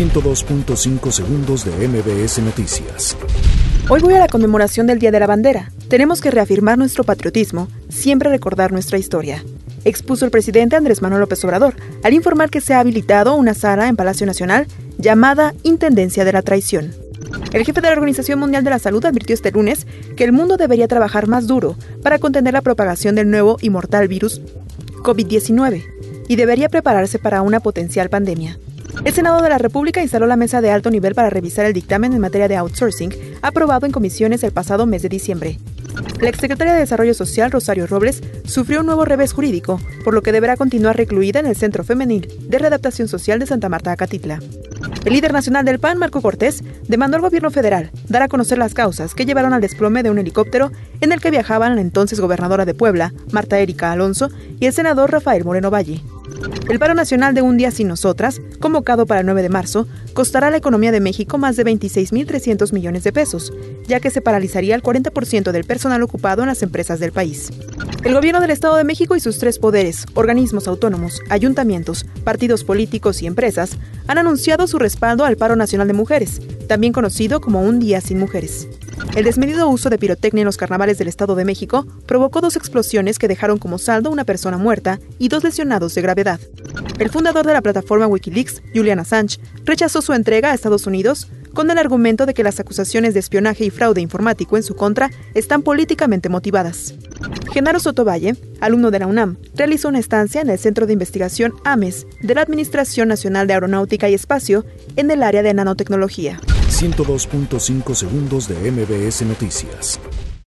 102.5 segundos de MBS Noticias. Hoy voy a la conmemoración del Día de la Bandera. Tenemos que reafirmar nuestro patriotismo, siempre recordar nuestra historia. Expuso el presidente Andrés Manuel López Obrador al informar que se ha habilitado una sala en Palacio Nacional llamada Intendencia de la Traición. El jefe de la Organización Mundial de la Salud advirtió este lunes que el mundo debería trabajar más duro para contener la propagación del nuevo y mortal virus COVID-19 y debería prepararse para una potencial pandemia. El Senado de la República instaló la mesa de alto nivel para revisar el dictamen en materia de outsourcing aprobado en comisiones el pasado mes de diciembre. La exsecretaria de Desarrollo Social, Rosario Robles, sufrió un nuevo revés jurídico, por lo que deberá continuar recluida en el Centro Femenil de Readaptación Social de Santa Marta, Acatitla. El líder nacional del PAN, Marco Cortés, demandó al gobierno federal dar a conocer las causas que llevaron al desplome de un helicóptero en el que viajaban la entonces gobernadora de Puebla, Marta Erika Alonso, y el senador Rafael Moreno Valle. El paro nacional de un día sin nosotras, convocado para el 9 de marzo, costará a la economía de México más de 26.300 millones de pesos, ya que se paralizaría el 40% del personal ocupado en las empresas del país. El gobierno del Estado de México y sus tres poderes, organismos autónomos, ayuntamientos, partidos políticos y empresas, han anunciado su respaldo al paro nacional de mujeres, también conocido como un día sin mujeres. El desmedido uso de pirotecnia en los carnavales del Estado de México provocó dos explosiones que dejaron como saldo una persona muerta y dos lesionados de gravedad. El fundador de la plataforma Wikileaks, Julian Assange, rechazó su entrega a Estados Unidos con el argumento de que las acusaciones de espionaje y fraude informático en su contra están políticamente motivadas. Genaro Sotovalle, alumno de la UNAM, realizó una estancia en el Centro de Investigación AMES de la Administración Nacional de Aeronáutica y Espacio en el área de nanotecnología. 102.5 segundos de MBS Noticias.